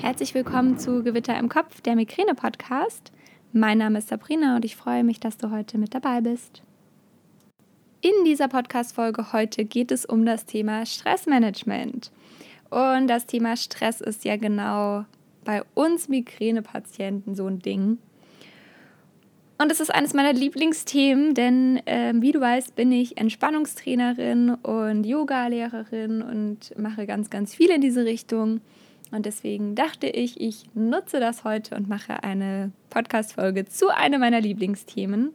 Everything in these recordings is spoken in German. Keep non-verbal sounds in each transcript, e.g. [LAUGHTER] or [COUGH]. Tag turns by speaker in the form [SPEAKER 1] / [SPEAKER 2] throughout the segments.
[SPEAKER 1] Herzlich willkommen zu Gewitter im Kopf, der Migräne-Podcast. Mein Name ist Sabrina und ich freue mich, dass du heute mit dabei bist. In dieser Podcast-Folge heute geht es um das Thema Stressmanagement. Und das Thema Stress ist ja genau bei uns Migräne-Patienten so ein Ding. Und es ist eines meiner Lieblingsthemen, denn äh, wie du weißt, bin ich Entspannungstrainerin und Yoga-Lehrerin und mache ganz, ganz viel in diese Richtung. Und deswegen dachte ich, ich nutze das heute und mache eine Podcast-Folge zu einem meiner Lieblingsthemen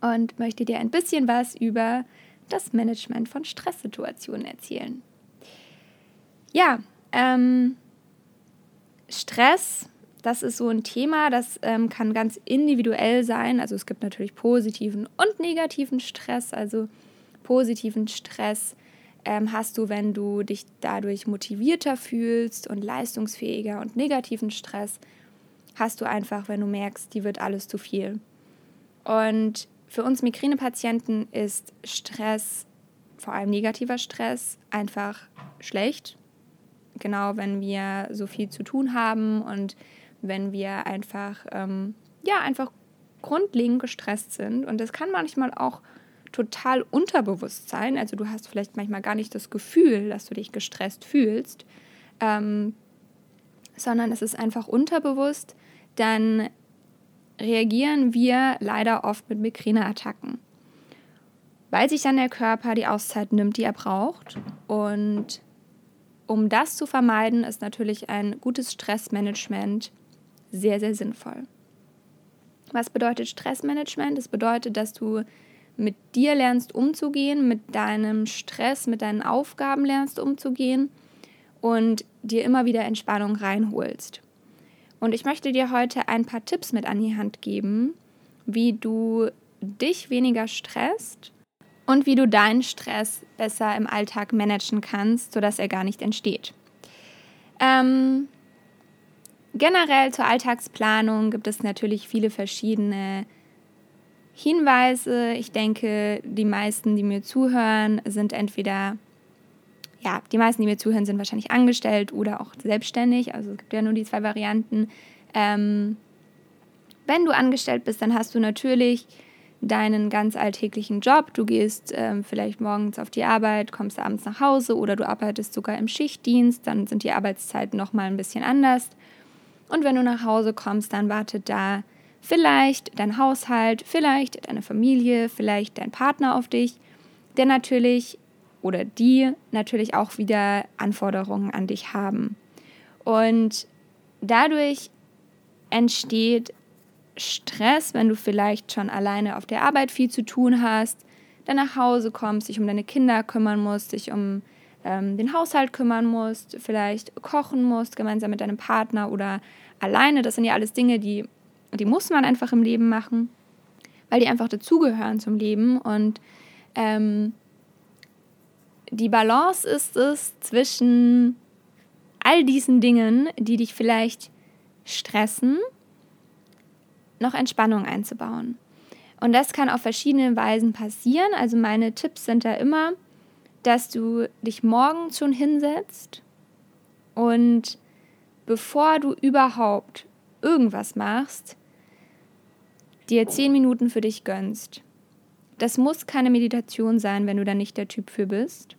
[SPEAKER 1] und möchte dir ein bisschen was über das Management von Stresssituationen erzählen. Ja, ähm, Stress, das ist so ein Thema, das ähm, kann ganz individuell sein. Also es gibt natürlich positiven und negativen Stress. Also positiven Stress ähm, hast du, wenn du dich dadurch motivierter fühlst und leistungsfähiger und negativen Stress hast du einfach, wenn du merkst, die wird alles zu viel. Und für uns Migränepatienten ist Stress, vor allem negativer Stress, einfach schlecht. Genau, wenn wir so viel zu tun haben und wenn wir einfach, ähm, ja, einfach grundlegend gestresst sind. Und das kann manchmal auch total unterbewusst sein. Also du hast vielleicht manchmal gar nicht das Gefühl, dass du dich gestresst fühlst, ähm, sondern es ist einfach unterbewusst, dann reagieren wir leider oft mit Migräneattacken, weil sich dann der Körper die Auszeit nimmt, die er braucht. Und um das zu vermeiden, ist natürlich ein gutes Stressmanagement sehr, sehr sinnvoll. Was bedeutet Stressmanagement? Das bedeutet, dass du mit dir lernst umzugehen, mit deinem Stress, mit deinen Aufgaben lernst umzugehen und dir immer wieder Entspannung reinholst. Und ich möchte dir heute ein paar Tipps mit an die Hand geben, wie du dich weniger stresst und wie du deinen Stress besser im Alltag managen kannst, sodass er gar nicht entsteht. Ähm, generell zur Alltagsplanung gibt es natürlich viele verschiedene Hinweise. Ich denke, die meisten, die mir zuhören, sind entweder, ja, die meisten, die mir zuhören, sind wahrscheinlich angestellt oder auch selbstständig. Also es gibt ja nur die zwei Varianten. Ähm, wenn du angestellt bist, dann hast du natürlich deinen ganz alltäglichen Job. Du gehst ähm, vielleicht morgens auf die Arbeit, kommst abends nach Hause oder du arbeitest sogar im Schichtdienst, dann sind die Arbeitszeiten nochmal ein bisschen anders. Und wenn du nach Hause kommst, dann wartet da Vielleicht dein Haushalt, vielleicht deine Familie, vielleicht dein Partner auf dich, der natürlich oder die natürlich auch wieder Anforderungen an dich haben. Und dadurch entsteht Stress, wenn du vielleicht schon alleine auf der Arbeit viel zu tun hast, dann nach Hause kommst, dich um deine Kinder kümmern musst, dich um ähm, den Haushalt kümmern musst, vielleicht kochen musst, gemeinsam mit deinem Partner oder alleine. Das sind ja alles Dinge, die die muss man einfach im Leben machen, weil die einfach dazugehören zum Leben. Und ähm, die Balance ist es zwischen all diesen Dingen, die dich vielleicht stressen, noch Entspannung einzubauen. Und das kann auf verschiedene Weisen passieren. Also meine Tipps sind da immer, dass du dich morgens schon hinsetzt und bevor du überhaupt irgendwas machst, dir zehn Minuten für dich gönnst. Das muss keine Meditation sein, wenn du da nicht der Typ für bist.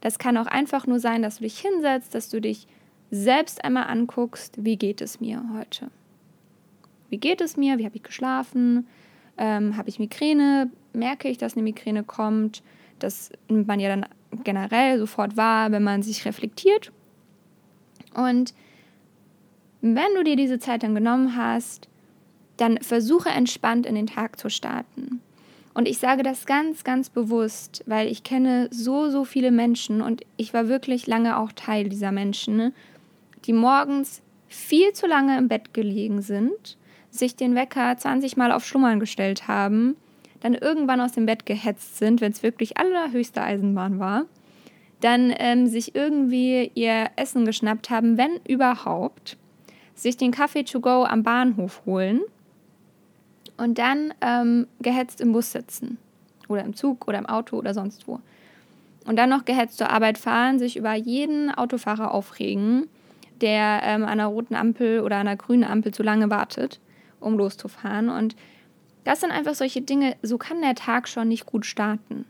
[SPEAKER 1] Das kann auch einfach nur sein, dass du dich hinsetzt, dass du dich selbst einmal anguckst, wie geht es mir heute? Wie geht es mir? Wie habe ich geschlafen? Ähm, habe ich Migräne? Merke ich, dass eine Migräne kommt? Das nimmt man ja dann generell sofort wahr, wenn man sich reflektiert. Und wenn du dir diese Zeit dann genommen hast, dann versuche entspannt in den Tag zu starten. Und ich sage das ganz, ganz bewusst, weil ich kenne so, so viele Menschen und ich war wirklich lange auch Teil dieser Menschen, ne, die morgens viel zu lange im Bett gelegen sind, sich den Wecker 20 Mal auf Schlummern gestellt haben, dann irgendwann aus dem Bett gehetzt sind, wenn es wirklich allerhöchste Eisenbahn war, dann ähm, sich irgendwie ihr Essen geschnappt haben, wenn überhaupt, sich den Kaffee to go am Bahnhof holen und dann ähm, gehetzt im Bus sitzen oder im Zug oder im Auto oder sonst wo. Und dann noch gehetzt zur Arbeit fahren, sich über jeden Autofahrer aufregen, der ähm, an einer roten Ampel oder einer grünen Ampel zu lange wartet, um loszufahren. Und das sind einfach solche Dinge, so kann der Tag schon nicht gut starten.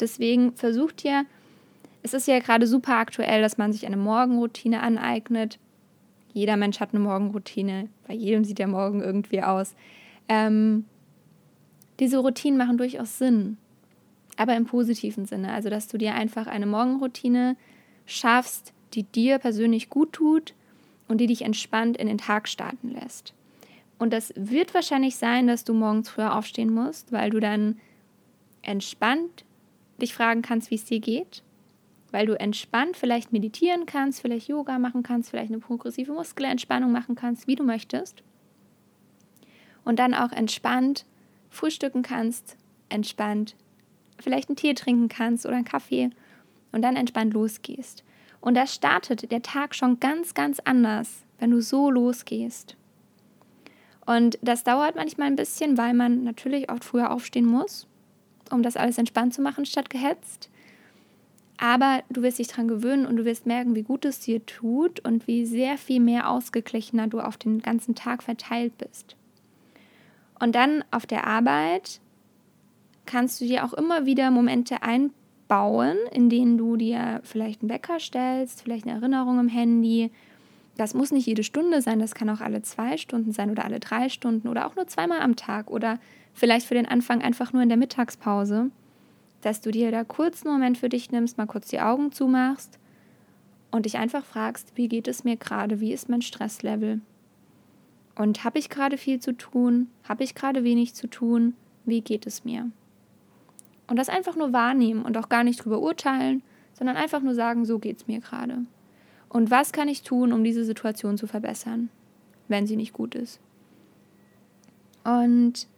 [SPEAKER 1] Deswegen versucht ihr, es ist ja gerade super aktuell, dass man sich eine Morgenroutine aneignet. Jeder Mensch hat eine Morgenroutine, bei jedem sieht der Morgen irgendwie aus. Ähm, diese Routinen machen durchaus Sinn, aber im positiven Sinne. Also, dass du dir einfach eine Morgenroutine schaffst, die dir persönlich gut tut und die dich entspannt in den Tag starten lässt. Und das wird wahrscheinlich sein, dass du morgens früher aufstehen musst, weil du dann entspannt dich fragen kannst, wie es dir geht. Weil du entspannt vielleicht meditieren kannst, vielleicht Yoga machen kannst, vielleicht eine progressive Muskelentspannung machen kannst, wie du möchtest. Und dann auch entspannt frühstücken kannst, entspannt vielleicht einen Tee trinken kannst oder einen Kaffee und dann entspannt losgehst. Und da startet der Tag schon ganz, ganz anders, wenn du so losgehst. Und das dauert manchmal ein bisschen, weil man natürlich oft früher aufstehen muss, um das alles entspannt zu machen, statt gehetzt. Aber du wirst dich daran gewöhnen und du wirst merken, wie gut es dir tut und wie sehr viel mehr ausgeglichener du auf den ganzen Tag verteilt bist. Und dann auf der Arbeit kannst du dir auch immer wieder Momente einbauen bauen, in denen du dir vielleicht einen Wecker stellst, vielleicht eine Erinnerung im Handy. Das muss nicht jede Stunde sein, das kann auch alle zwei Stunden sein oder alle drei Stunden oder auch nur zweimal am Tag oder vielleicht für den Anfang einfach nur in der Mittagspause, dass du dir da kurz einen Moment für dich nimmst, mal kurz die Augen zumachst und dich einfach fragst, wie geht es mir gerade, wie ist mein Stresslevel? Und habe ich gerade viel zu tun? Habe ich gerade wenig zu tun? Wie geht es mir? Und das einfach nur wahrnehmen und auch gar nicht drüber urteilen, sondern einfach nur sagen, so geht es mir gerade. Und was kann ich tun, um diese Situation zu verbessern, wenn sie nicht gut ist? Und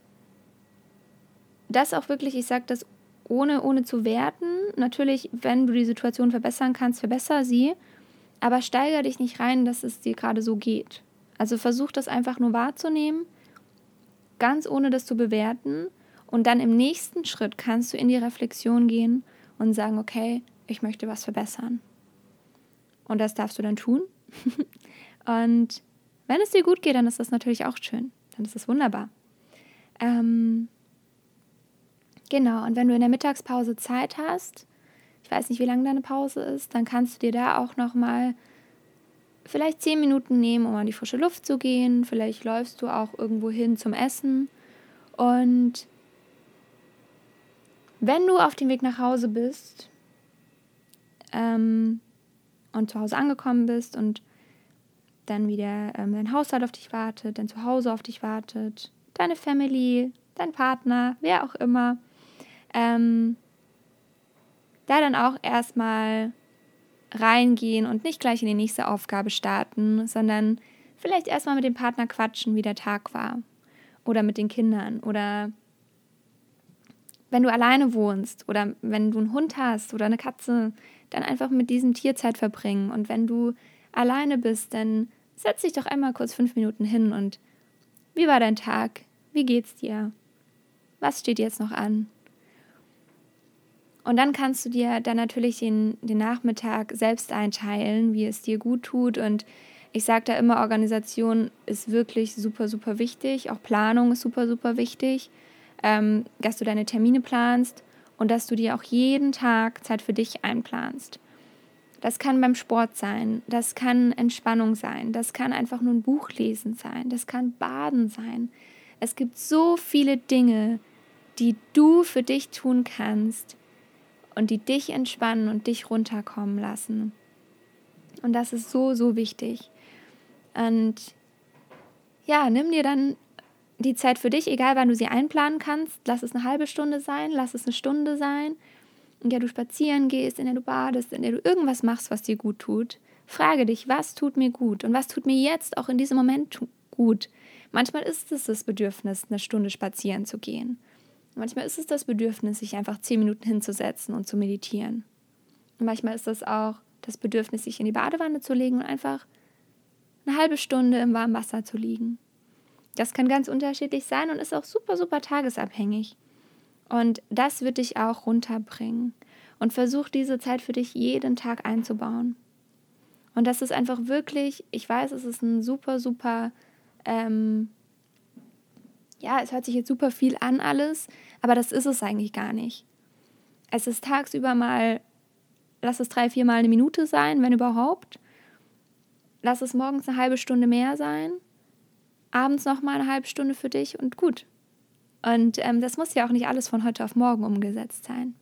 [SPEAKER 1] das auch wirklich, ich sage das ohne, ohne zu werten. Natürlich, wenn du die Situation verbessern kannst, verbessere sie, aber steigere dich nicht rein, dass es dir gerade so geht. Also versuch das einfach nur wahrzunehmen, ganz ohne das zu bewerten und dann im nächsten Schritt kannst du in die Reflexion gehen und sagen, okay, ich möchte was verbessern. Und das darfst du dann tun. [LAUGHS] und wenn es dir gut geht, dann ist das natürlich auch schön. Dann ist das wunderbar. Ähm, genau, und wenn du in der Mittagspause Zeit hast, ich weiß nicht, wie lange deine Pause ist, dann kannst du dir da auch nochmal vielleicht zehn Minuten nehmen, um an die frische Luft zu gehen. Vielleicht läufst du auch irgendwo hin zum Essen. Und wenn du auf dem Weg nach Hause bist ähm, und zu Hause angekommen bist und dann wieder ähm, dein Haushalt auf dich wartet, dein Zuhause auf dich wartet, deine Family, dein Partner, wer auch immer, ähm, da dann auch erstmal reingehen und nicht gleich in die nächste Aufgabe starten, sondern vielleicht erstmal mit dem Partner quatschen, wie der Tag war. Oder mit den Kindern oder wenn du alleine wohnst oder wenn du einen Hund hast oder eine Katze, dann einfach mit diesem Tier Zeit verbringen. Und wenn du alleine bist, dann setz dich doch einmal kurz fünf Minuten hin und wie war dein Tag? Wie geht's dir? Was steht jetzt noch an? Und dann kannst du dir dann natürlich den, den Nachmittag selbst einteilen, wie es dir gut tut. Und ich sage da immer, Organisation ist wirklich super, super wichtig. Auch Planung ist super, super wichtig ähm, dass du deine Termine planst und dass du dir auch jeden Tag Zeit für dich einplanst. Das kann beim Sport sein, das kann Entspannung sein, das kann einfach nur ein Buch lesen sein, das kann Baden sein. Es gibt so viele Dinge, die du für dich tun kannst und die dich entspannen und dich runterkommen lassen. Und das ist so, so wichtig. Und ja, nimm dir dann die Zeit für dich, egal wann du sie einplanen kannst, lass es eine halbe Stunde sein, lass es eine Stunde sein, in der du spazieren gehst, in der du badest, in der du irgendwas machst, was dir gut tut. Frage dich, was tut mir gut und was tut mir jetzt auch in diesem Moment gut. Manchmal ist es das Bedürfnis, eine Stunde spazieren zu gehen. Manchmal ist es das Bedürfnis, sich einfach zehn Minuten hinzusetzen und zu meditieren. Und manchmal ist es auch das Bedürfnis, sich in die Badewanne zu legen und einfach eine halbe Stunde im warmen Wasser zu liegen. Das kann ganz unterschiedlich sein und ist auch super, super tagesabhängig. Und das wird dich auch runterbringen. Und versuch diese Zeit für dich jeden Tag einzubauen. Und das ist einfach wirklich, ich weiß, es ist ein super, super, ähm, ja, es hört sich jetzt super viel an alles, aber das ist es eigentlich gar nicht. Es ist tagsüber mal, lass es drei, vier Mal eine Minute sein, wenn überhaupt. Lass es morgens eine halbe Stunde mehr sein, abends noch mal eine halbe Stunde für dich und gut. Und ähm, das muss ja auch nicht alles von heute auf morgen umgesetzt sein.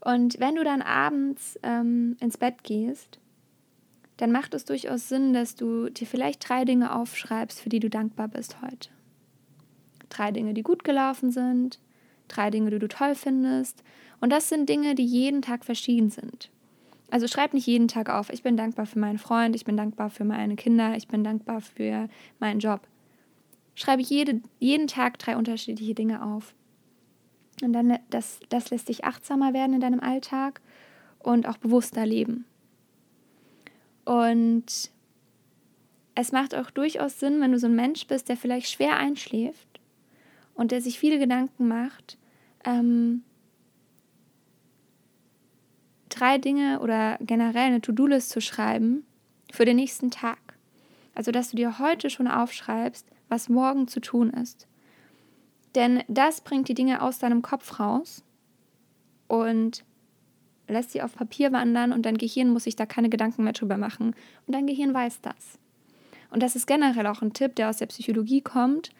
[SPEAKER 1] Und wenn du dann abends ähm, ins Bett gehst, dann macht es durchaus Sinn, dass du dir vielleicht drei Dinge aufschreibst, für die du dankbar bist heute. Drei Dinge, die gut gelaufen sind, drei Dinge, die du toll findest. Und das sind Dinge, die jeden Tag verschieden sind. Also schreib nicht jeden Tag auf, ich bin dankbar für meinen Freund, ich bin dankbar für meine Kinder, ich bin dankbar für meinen Job. Schreibe jede, jeden Tag drei unterschiedliche Dinge auf. Und dann das, das lässt dich achtsamer werden in deinem Alltag und auch bewusster leben. Und es macht auch durchaus Sinn, wenn du so ein Mensch bist, der vielleicht schwer einschläft und der sich viele Gedanken macht, ähm, drei Dinge oder generell eine To-Do-List zu schreiben für den nächsten Tag. Also, dass du dir heute schon aufschreibst, was morgen zu tun ist. Denn das bringt die Dinge aus deinem Kopf raus und lässt sie auf Papier wandern und dein Gehirn muss sich da keine Gedanken mehr drüber machen. Und dein Gehirn weiß das. Und das ist generell auch ein Tipp, der aus der Psychologie kommt,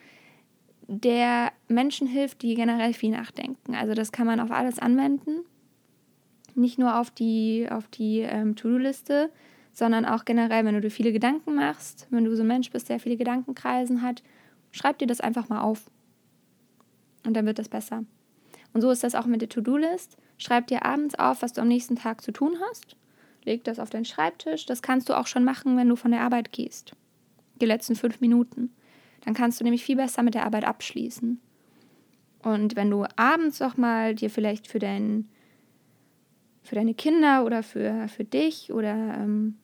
[SPEAKER 1] der Menschen hilft, die generell viel nachdenken. Also das kann man auf alles anwenden. Nicht nur auf die, auf die ähm, To-Do-Liste, sondern auch generell, wenn du dir viele Gedanken machst, wenn du so ein Mensch bist, der viele Gedankenkreisen hat, schreib dir das einfach mal auf. Und dann wird das besser. Und so ist das auch mit der To-Do-List. Schreib dir abends auf, was du am nächsten Tag zu tun hast. Leg das auf deinen Schreibtisch. Das kannst du auch schon machen, wenn du von der Arbeit gehst. Die letzten fünf Minuten. Dann kannst du nämlich viel besser mit der Arbeit abschließen. Und wenn du abends auch mal dir vielleicht für, dein, für deine Kinder oder für, für dich oder ähm,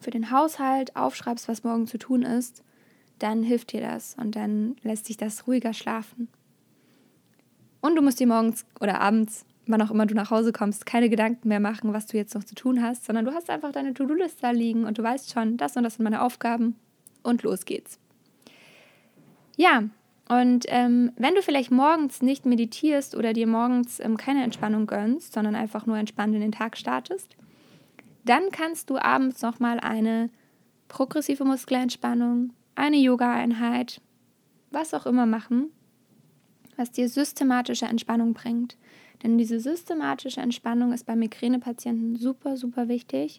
[SPEAKER 1] für den Haushalt aufschreibst, was morgen zu tun ist, dann hilft dir das und dann lässt sich das ruhiger schlafen. Und du musst dir morgens oder abends, wann auch immer du nach Hause kommst, keine Gedanken mehr machen, was du jetzt noch zu tun hast, sondern du hast einfach deine To-Do-Liste da liegen und du weißt schon, das und das sind meine Aufgaben und los geht's. Ja, und ähm, wenn du vielleicht morgens nicht meditierst oder dir morgens ähm, keine Entspannung gönnst, sondern einfach nur entspannt in den Tag startest, dann kannst du abends nochmal eine progressive Muskelentspannung, eine Yoga-Einheit, was auch immer machen, was dir systematische Entspannung bringt. Denn diese systematische Entspannung ist bei Migränepatienten super, super wichtig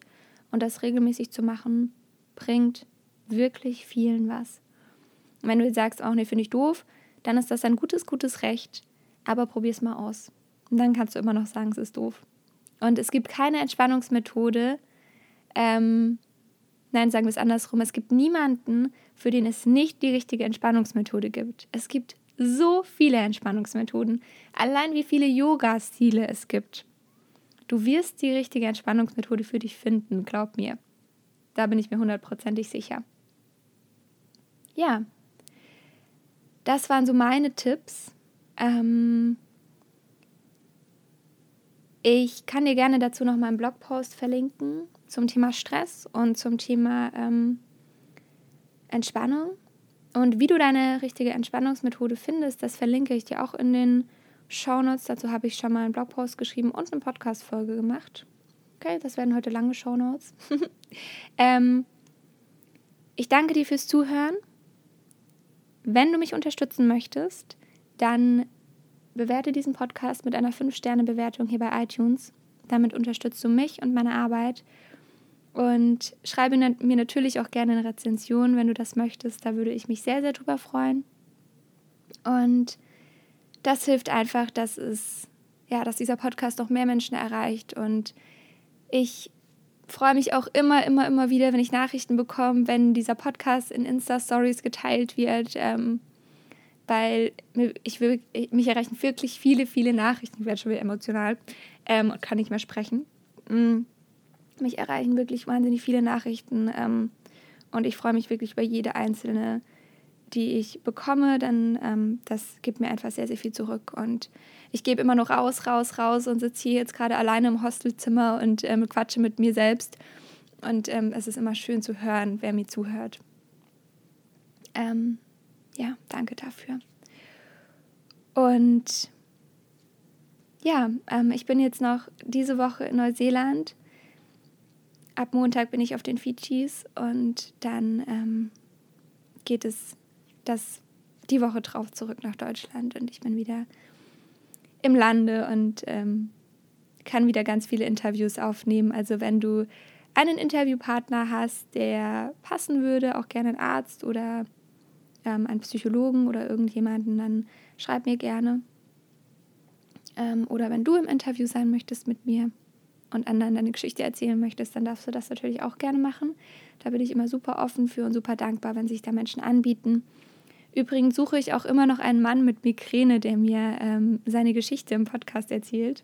[SPEAKER 1] und das regelmäßig zu machen, bringt wirklich vielen was. Und wenn du sagst, auch oh, nee, finde ich doof, dann ist das ein gutes, gutes Recht, aber probier es mal aus. Und dann kannst du immer noch sagen, es ist doof. Und es gibt keine Entspannungsmethode, ähm, nein, sagen wir es andersrum, es gibt niemanden, für den es nicht die richtige Entspannungsmethode gibt. Es gibt so viele Entspannungsmethoden. Allein wie viele Yoga-Stile es gibt. Du wirst die richtige Entspannungsmethode für dich finden, glaub mir. Da bin ich mir hundertprozentig sicher. Ja, das waren so meine Tipps. Ähm ich kann dir gerne dazu noch mal einen Blogpost verlinken zum Thema Stress und zum Thema ähm, Entspannung. Und wie du deine richtige Entspannungsmethode findest, das verlinke ich dir auch in den Shownotes. Dazu habe ich schon mal einen Blogpost geschrieben und eine Podcast-Folge gemacht. Okay, das werden heute lange Shownotes. [LAUGHS] ähm, ich danke dir fürs Zuhören. Wenn du mich unterstützen möchtest, dann bewerte diesen Podcast mit einer 5-Sterne-Bewertung hier bei iTunes. Damit unterstützt du mich und meine Arbeit und schreibe mir natürlich auch gerne eine Rezension, wenn du das möchtest. Da würde ich mich sehr, sehr drüber freuen. Und das hilft einfach, dass es, ja, dass dieser Podcast noch mehr Menschen erreicht. Und ich freue mich auch immer, immer, immer wieder, wenn ich Nachrichten bekomme, wenn dieser Podcast in Insta-Stories geteilt wird. Ähm, weil ich will, mich erreichen wirklich viele, viele Nachrichten. Ich werde schon wieder emotional ähm, und kann nicht mehr sprechen. Mm mich erreichen wirklich wahnsinnig viele Nachrichten ähm, und ich freue mich wirklich über jede einzelne, die ich bekomme, dann ähm, das gibt mir einfach sehr, sehr viel zurück und ich gebe immer noch raus, raus, raus und sitze hier jetzt gerade alleine im Hostelzimmer und ähm, quatsche mit mir selbst Und ähm, es ist immer schön zu hören, wer mir zuhört. Ähm, ja, danke dafür. Und ja, ähm, ich bin jetzt noch diese Woche in Neuseeland. Ab Montag bin ich auf den Fidschis und dann ähm, geht es das, die Woche drauf zurück nach Deutschland und ich bin wieder im Lande und ähm, kann wieder ganz viele Interviews aufnehmen. Also wenn du einen Interviewpartner hast, der passen würde, auch gerne ein Arzt oder ähm, einen Psychologen oder irgendjemanden, dann schreib mir gerne. Ähm, oder wenn du im Interview sein möchtest mit mir und anderen deine Geschichte erzählen möchtest, dann darfst du das natürlich auch gerne machen. Da bin ich immer super offen für und super dankbar, wenn sich da Menschen anbieten. Übrigens suche ich auch immer noch einen Mann mit Migräne, der mir ähm, seine Geschichte im Podcast erzählt.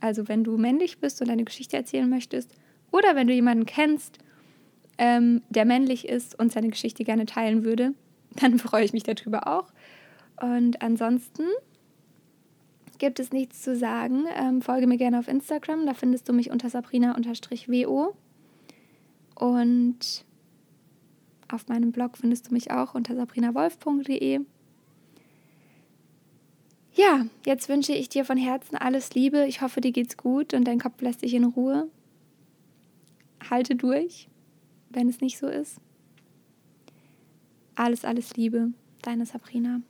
[SPEAKER 1] Also wenn du männlich bist und deine Geschichte erzählen möchtest oder wenn du jemanden kennst, ähm, der männlich ist und seine Geschichte gerne teilen würde, [LAUGHS] dann freue ich mich darüber auch. Und ansonsten gibt es nichts zu sagen. Ähm, folge mir gerne auf Instagram, da findest du mich unter sabrina-wo. Und auf meinem Blog findest du mich auch unter sabrinawolf.de. Ja, jetzt wünsche ich dir von Herzen alles Liebe. Ich hoffe, dir geht's gut und dein Kopf lässt dich in Ruhe. Halte durch, wenn es nicht so ist. Alles, alles Liebe, deine Sabrina.